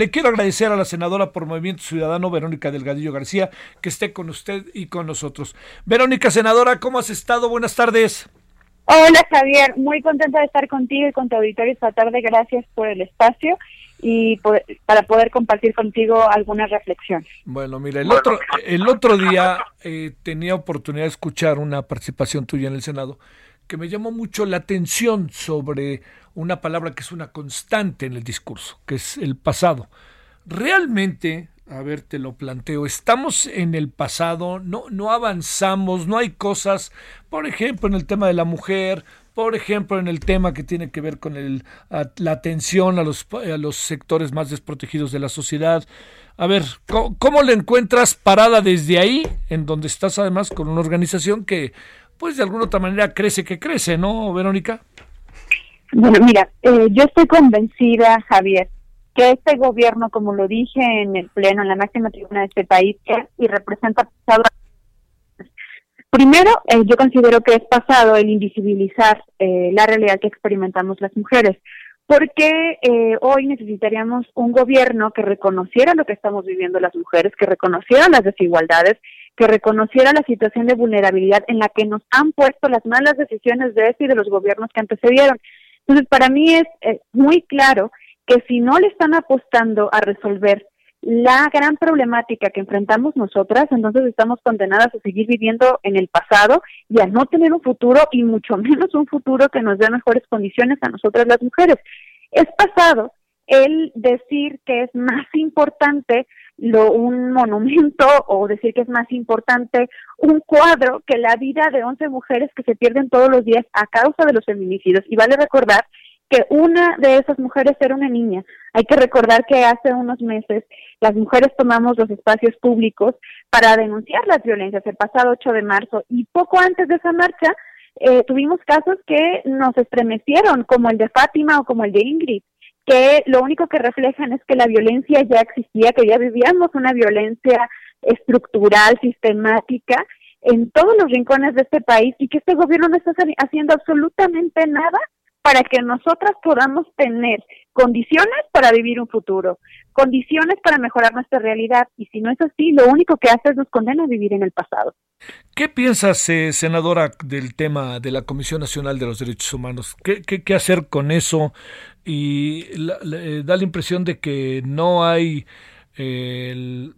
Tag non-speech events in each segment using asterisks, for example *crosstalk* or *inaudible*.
Le quiero agradecer a la senadora por Movimiento Ciudadano, Verónica Delgadillo García, que esté con usted y con nosotros. Verónica, senadora, ¿cómo has estado? Buenas tardes. Hola Javier, muy contenta de estar contigo y con tu auditorio esta tarde. Gracias por el espacio y para poder compartir contigo algunas reflexiones. Bueno, mira, el otro, el otro día eh, tenía oportunidad de escuchar una participación tuya en el Senado que me llamó mucho la atención sobre una palabra que es una constante en el discurso, que es el pasado. Realmente, a ver, te lo planteo, estamos en el pasado, no, no avanzamos, no hay cosas, por ejemplo, en el tema de la mujer, por ejemplo, en el tema que tiene que ver con la atención a los, a los sectores más desprotegidos de la sociedad. A ver, ¿cómo, ¿cómo le encuentras parada desde ahí, en donde estás además con una organización que pues de alguna otra manera crece que crece, ¿no, Verónica? Bueno, mira, eh, yo estoy convencida, Javier, que este gobierno, como lo dije en el Pleno, en la máxima tribuna de este país, es y representa pasado. Primero, eh, yo considero que es pasado el invisibilizar eh, la realidad que experimentamos las mujeres, porque hoy necesitaríamos un gobierno que reconociera lo que estamos viviendo las mujeres, que reconociera las desigualdades que reconociera la situación de vulnerabilidad en la que nos han puesto las malas decisiones de este y de los gobiernos que antecedieron. Entonces, para mí es muy claro que si no le están apostando a resolver la gran problemática que enfrentamos nosotras, entonces estamos condenadas a seguir viviendo en el pasado y a no tener un futuro y mucho menos un futuro que nos dé mejores condiciones a nosotras las mujeres. Es pasado el decir que es más importante lo, un monumento o decir que es más importante un cuadro que la vida de 11 mujeres que se pierden todos los días a causa de los feminicidios. Y vale recordar que una de esas mujeres era una niña. Hay que recordar que hace unos meses las mujeres tomamos los espacios públicos para denunciar las violencias el pasado 8 de marzo y poco antes de esa marcha eh, tuvimos casos que nos estremecieron, como el de Fátima o como el de Ingrid que lo único que reflejan es que la violencia ya existía, que ya vivíamos una violencia estructural, sistemática, en todos los rincones de este país y que este gobierno no está haciendo absolutamente nada para que nosotras podamos tener condiciones para vivir un futuro, condiciones para mejorar nuestra realidad. Y si no es así, lo único que hace es nos condena a vivir en el pasado. ¿Qué piensas, eh, senadora, del tema de la Comisión Nacional de los Derechos Humanos? ¿Qué, hacer con eso? Y eh, da la impresión de que no hay,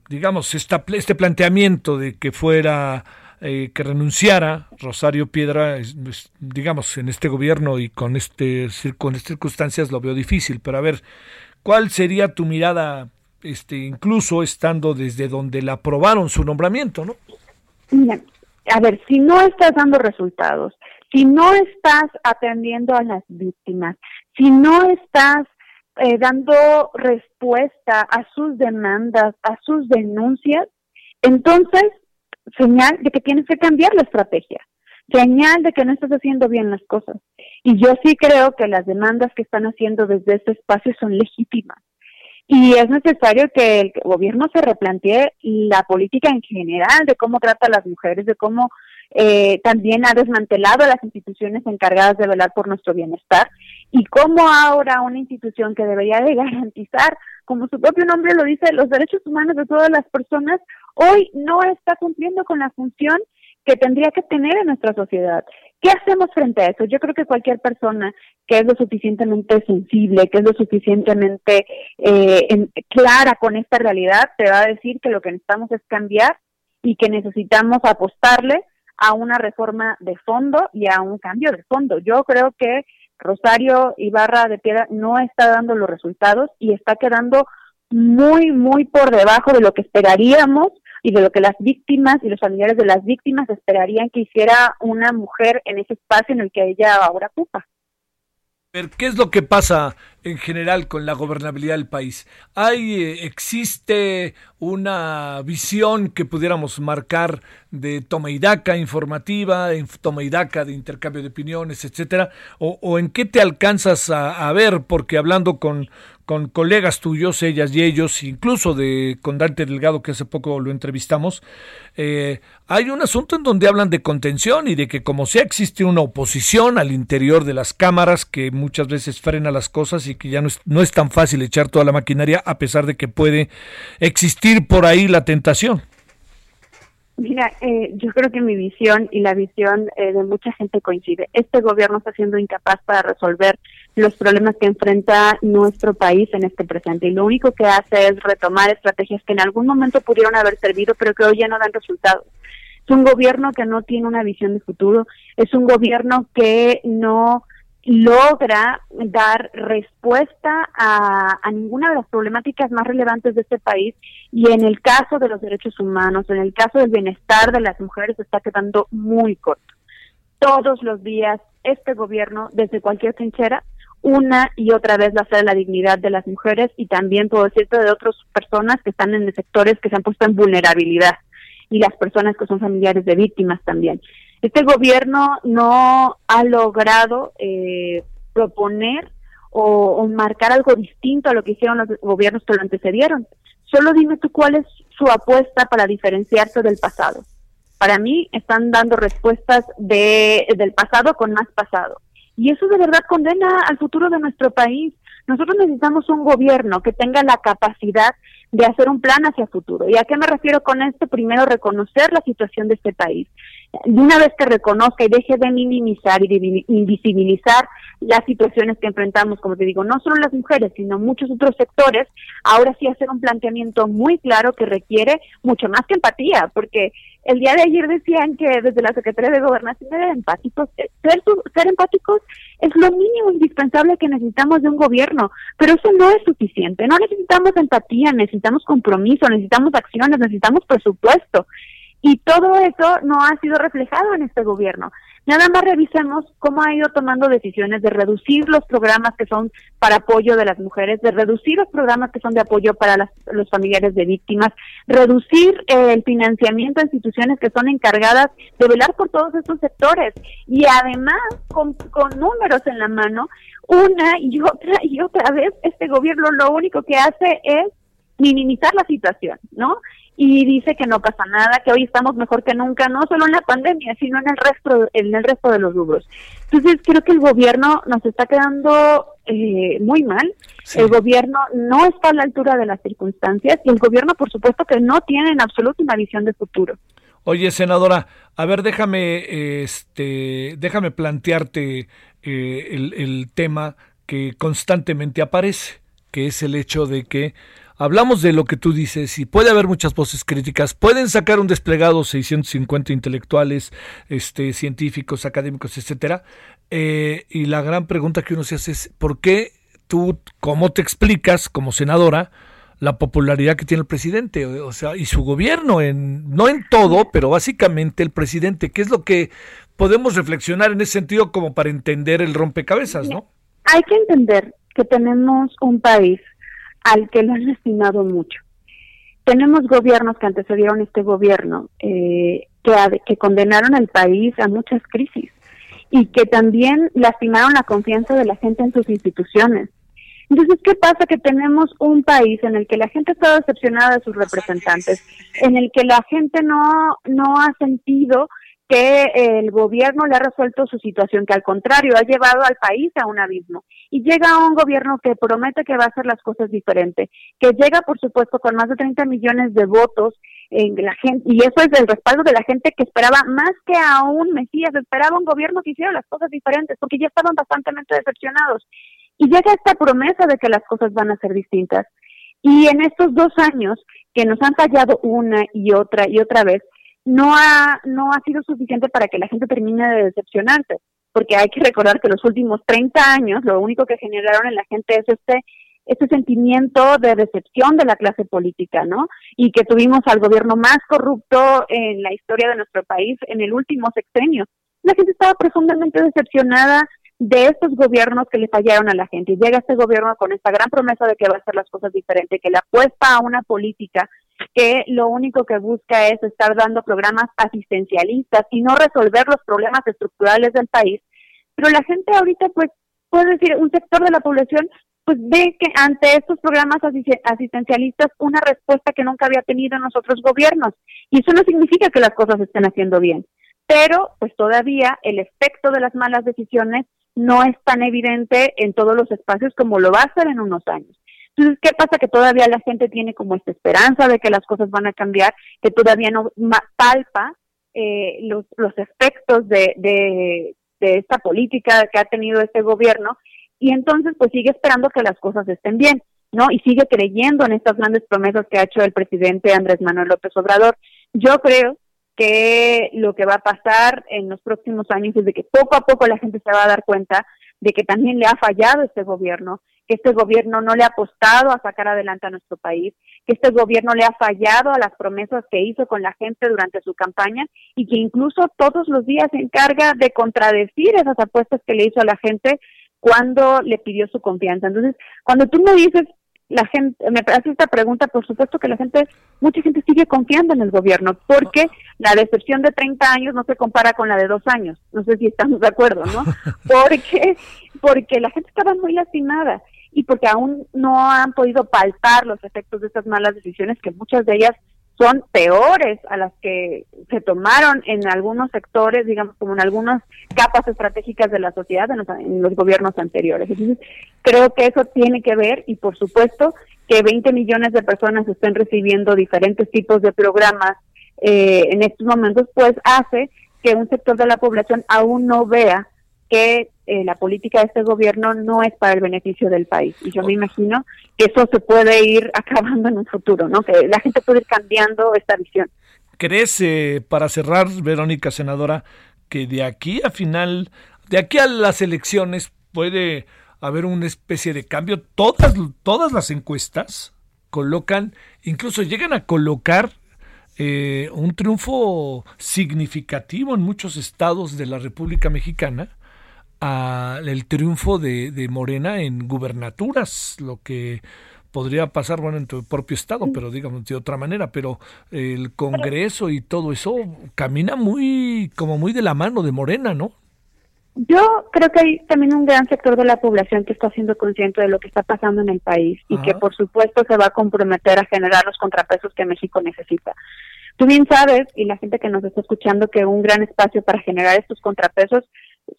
digamos, esta, este planteamiento de que fuera eh, que renunciara Rosario Piedra, digamos, en este gobierno y con, este, con estas circunstancias lo veo difícil, pero a ver, ¿cuál sería tu mirada, este, incluso estando desde donde la aprobaron su nombramiento, no? A ver, si no estás dando resultados, si no estás atendiendo a las víctimas, si no estás eh, dando respuesta a sus demandas, a sus denuncias, entonces señal de que tienes que cambiar la estrategia, señal de que no estás haciendo bien las cosas. Y yo sí creo que las demandas que están haciendo desde este espacio son legítimas. Y es necesario que el gobierno se replantee la política en general de cómo trata a las mujeres, de cómo eh, también ha desmantelado a las instituciones encargadas de velar por nuestro bienestar y cómo ahora una institución que debería de garantizar, como su propio nombre lo dice, los derechos humanos de todas las personas, hoy no está cumpliendo con la función que tendría que tener en nuestra sociedad. ¿Qué hacemos frente a eso? Yo creo que cualquier persona que es lo suficientemente sensible, que es lo suficientemente eh, clara con esta realidad, te va a decir que lo que necesitamos es cambiar y que necesitamos apostarle a una reforma de fondo y a un cambio de fondo. Yo creo que Rosario Ibarra de Piedra no está dando los resultados y está quedando muy, muy por debajo de lo que esperaríamos y de lo que las víctimas y los familiares de las víctimas esperarían que hiciera una mujer en ese espacio en el que ella ahora ocupa. ¿Qué es lo que pasa en general con la gobernabilidad del país? ¿Hay, eh, existe una visión que pudiéramos marcar de toma informativa, toma y daca de intercambio de opiniones, etcétera? ¿O, en qué te alcanzas a ver? Porque hablando con, con colegas tuyos, ellas y ellos, incluso de con Dante Delgado, que hace poco lo entrevistamos, eh, hay un asunto en donde hablan de contención y de que como sea existe una oposición al interior de las cámaras que muchas veces frena las cosas y que ya no es, no es tan fácil echar toda la maquinaria a pesar de que puede existir por ahí la tentación. Mira, eh, yo creo que mi visión y la visión eh, de mucha gente coincide. Este gobierno está siendo incapaz para resolver los problemas que enfrenta nuestro país en este presente y lo único que hace es retomar estrategias que en algún momento pudieron haber servido pero que hoy ya no dan resultados. Es un gobierno que no tiene una visión de futuro, es un gobierno que no logra dar respuesta a, ninguna de las problemáticas más relevantes de este país y en el caso de los derechos humanos, en el caso del bienestar de las mujeres está quedando muy corto. Todos los días este gobierno, desde cualquier trinchera, una y otra vez la de la dignidad de las mujeres y también puedo decirte de otras personas que están en sectores que se han puesto en vulnerabilidad y las personas que son familiares de víctimas también. Este gobierno no ha logrado eh, proponer o, marcar algo distinto a lo que hicieron los gobiernos que lo antecedieron. Solo dime tú cuál es su apuesta para diferenciarse del pasado. Para mí están dando respuestas de, del pasado con más pasado. Y eso de verdad condena al futuro de nuestro país. Nosotros necesitamos un gobierno que tenga la capacidad de hacer un plan hacia el futuro. ¿Y a qué me refiero con esto? Primero, reconocer la situación de este país. Y una vez que reconozca y deje de minimizar y de invisibilizar las situaciones que enfrentamos, como te digo, no solo las mujeres, sino muchos otros sectores, ahora sí hacer un planteamiento muy claro que requiere mucho más que empatía, porque el día de ayer decían que desde la Secretaría de Gobernación eran empáticos. Eh, ser, ser empáticos es lo mínimo indispensable que necesitamos de un gobierno, pero eso no es suficiente. No necesitamos empatía, necesitamos compromiso, necesitamos acciones, necesitamos presupuesto. Y todo eso no ha sido reflejado en este gobierno. Nada más revisemos cómo ha ido tomando decisiones de reducir los programas que son para apoyo de las mujeres, de reducir los programas que son de apoyo para los familiares de víctimas, reducir eh, el financiamiento a instituciones que son encargadas de velar por todos estos sectores y además con, con números en la mano, una y otra y otra vez este gobierno lo único que hace es minimizar la situación, ¿no? Y dice que no pasa nada, que hoy estamos mejor que nunca, no solo en la pandemia, sino en el resto, en el resto de los rubros. Entonces creo que el gobierno nos está quedando eh, muy mal. El gobierno no está a la altura de las circunstancias y el gobierno, por supuesto, que no tiene en absoluto una visión de futuro. Oye, senadora, a ver, déjame, este, déjame plantearte eh, el, el tema que constantemente aparece, que es el hecho de que hablamos de lo que tú dices y puede haber muchas voces críticas, pueden sacar un desplegado 650 intelectuales, este, científicos, académicos, etcétera, eh, y la gran pregunta que uno se hace es ¿por qué tú, cómo te explicas como senadora la popularidad que tiene el presidente, o sea, y su gobierno no en todo, pero básicamente el presidente, ¿qué es lo que podemos reflexionar en ese sentido como para entender el rompecabezas, ¿no? Hay que entender que tenemos un país al que lo han lastimado mucho. Tenemos gobiernos que antecedieron este gobierno eh, que, que condenaron al país a muchas crisis y que también lastimaron la confianza de la gente en sus instituciones. Entonces, ¿qué pasa? Que tenemos un país en el que la gente está decepcionada de sus representantes, en el que la gente no, no ha sentido que el gobierno le ha resuelto su situación, que al contrario ha llevado al país a un abismo. Y llega un gobierno que promete que va a hacer las cosas diferentes, que llega, por supuesto, con más de 30 millones de votos en la gente, y eso es el respaldo de la gente que esperaba más que a un Mesías, esperaba un gobierno que hiciera las cosas diferentes, porque ya estaban bastante decepcionados. Y llega esta promesa de que las cosas van a ser distintas. Y en estos dos años que nos han fallado una y otra y otra vez, no ha, no ha sido suficiente para que la gente termine de porque hay que recordar que los últimos 30 años lo único que generaron en la gente es este este sentimiento de decepción de la clase política, ¿no? Y que tuvimos al gobierno más corrupto en la historia de nuestro país en el último sexenio. La gente estaba profundamente decepcionada de estos gobiernos que le fallaron a la gente. Y llega este gobierno con esta gran promesa de que va a hacer las cosas diferentes, que le apuesta a una política que lo único que busca es estar dando programas asistencialistas y no resolver los problemas estructurales del país. Pero la gente ahorita, pues, puede decir, un sector de la población, pues ve que ante estos programas asistencialistas una respuesta que nunca había tenido en los otros gobiernos. Y eso no significa que las cosas estén haciendo bien. Pero, pues todavía el efecto de las malas decisiones no es tan evidente en todos los espacios como lo va a ser en unos años. Entonces, ¿qué pasa? Que todavía la gente tiene como esta esperanza de que las cosas van a cambiar, que todavía no palpa eh, los, los efectos de, de, de esta política que ha tenido este gobierno y entonces pues sigue esperando que las cosas estén bien, ¿no? Y sigue creyendo en estas grandes promesas que ha hecho el presidente Andrés Manuel López Obrador. Yo creo que lo que va a pasar en los próximos años es de que poco a poco la gente se va a dar cuenta de que también le ha fallado este gobierno, que este gobierno no le ha apostado a sacar adelante a nuestro país, que este gobierno le ha fallado a las promesas que hizo con la gente durante su campaña y que incluso todos los días se encarga de contradecir esas apuestas que le hizo a la gente cuando le pidió su confianza. Entonces, cuando tú me dices, la gente, me hace esta pregunta, por supuesto que la gente, mucha gente sigue confiando en el gobierno, porque la decepción de 30 años no se compara con la de dos años. No sé si estamos de acuerdo, ¿no? *laughs* Porque, porque la gente estaba muy lastimada y porque aún no han podido palpar los efectos de estas malas decisiones que muchas de ellas son peores a las que se tomaron en algunos sectores, digamos, como en algunas capas estratégicas de la sociedad en los, gobiernos anteriores. Entonces, creo que eso tiene que ver y, por supuesto, que 20 millones de personas estén recibiendo diferentes tipos de programas eh, en estos momentos, pues hace que un sector de la población aún no vea que eh, la política de este gobierno no es para el beneficio del país. Y yo me imagino que eso se puede ir *laughs* acabando en un futuro, ¿no? Que la gente puede ir cambiando esta visión. ¿Crees, eh, para cerrar, Verónica, senadora, que de aquí a final, de aquí a las elecciones puede haber una especie de cambio? Todas, todas las encuestas colocan, incluso llegan a colocar eh, un triunfo significativo en muchos estados de la República Mexicana el triunfo de, Morena en gubernaturas, lo que podría pasar, bueno, en tu propio estado, pero digamos de otra manera, pero el Congreso y todo eso camina muy, como muy de la mano de Morena, ¿no? Yo creo que hay también un gran sector de la población que está siendo consciente de lo que está pasando en el país y que por supuesto se va a comprometer a generar los contrapesos que México necesita. Tú bien sabes, y la gente que nos está escuchando, que un gran espacio para generar estos contrapesos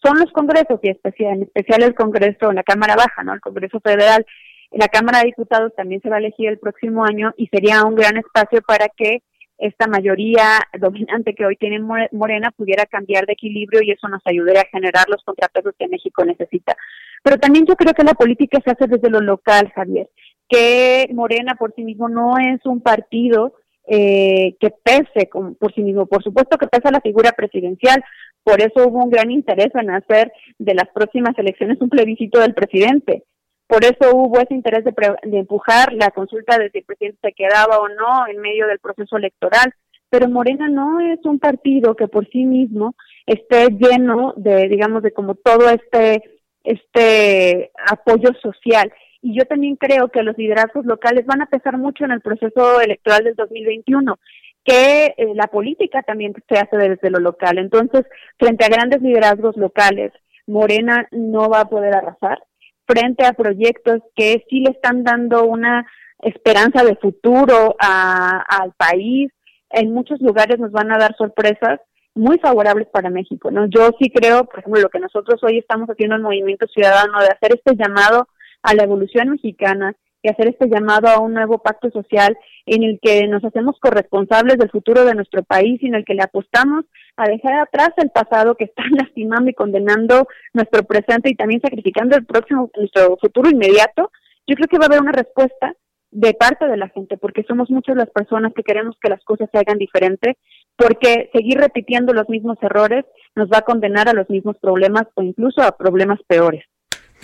son los congresos y especial, en especial el Congreso la Cámara Baja, ¿no? El Congreso Federal. La Cámara de Diputados también se va a elegir el próximo año y sería un gran espacio para que esta mayoría dominante que hoy tiene Morena pudiera cambiar de equilibrio y eso nos ayudaría a generar los contrapesos que México necesita. Pero también yo creo que la política se hace desde lo local, Javier, que Morena por sí mismo no es un partido eh, que pese por sí mismo. Por supuesto que pesa la figura presidencial, por eso hubo un gran interés en hacer de las próximas elecciones un plebiscito del presidente. Por eso hubo ese interés de, de empujar la consulta de si el presidente se quedaba o no en medio del proceso electoral. Pero Morena no es un partido que por sí mismo esté lleno de, digamos, de como todo este, este apoyo social. Y yo también creo que los liderazgos locales van a pesar mucho en el proceso electoral del 2021 que eh, la política también se hace desde lo local. Entonces, frente a grandes liderazgos locales, Morena no va a poder arrasar frente a proyectos que sí le están dando una esperanza de futuro al país. En muchos lugares nos van a dar sorpresas muy favorables para México, ¿no? Yo sí creo, por ejemplo, lo que nosotros hoy estamos haciendo en Movimiento Ciudadano de hacer este llamado a la evolución mexicana y hacer este llamado a un nuevo pacto social en el que nos hacemos corresponsables del futuro de nuestro país y en el que le apostamos a dejar atrás el pasado que está *laughs* lastimando y condenando nuestro presente y también sacrificando el próximo nuestro futuro inmediato, yo creo que va a haber una respuesta de parte de la gente, porque somos muchas las personas que queremos que las cosas se hagan diferente, porque seguir repitiendo los mismos errores nos va a condenar a los mismos problemas o incluso a problemas peores.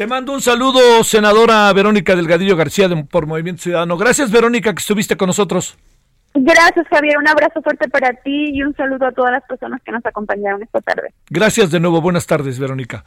Te mando un saludo, senadora Verónica Delgadillo García de, por Movimiento Ciudadano. Gracias, Verónica, que estuviste con nosotros. Gracias, Javier. Un abrazo fuerte para ti y un saludo a todas las personas que nos acompañaron esta tarde. Gracias de nuevo. Buenas tardes, Verónica.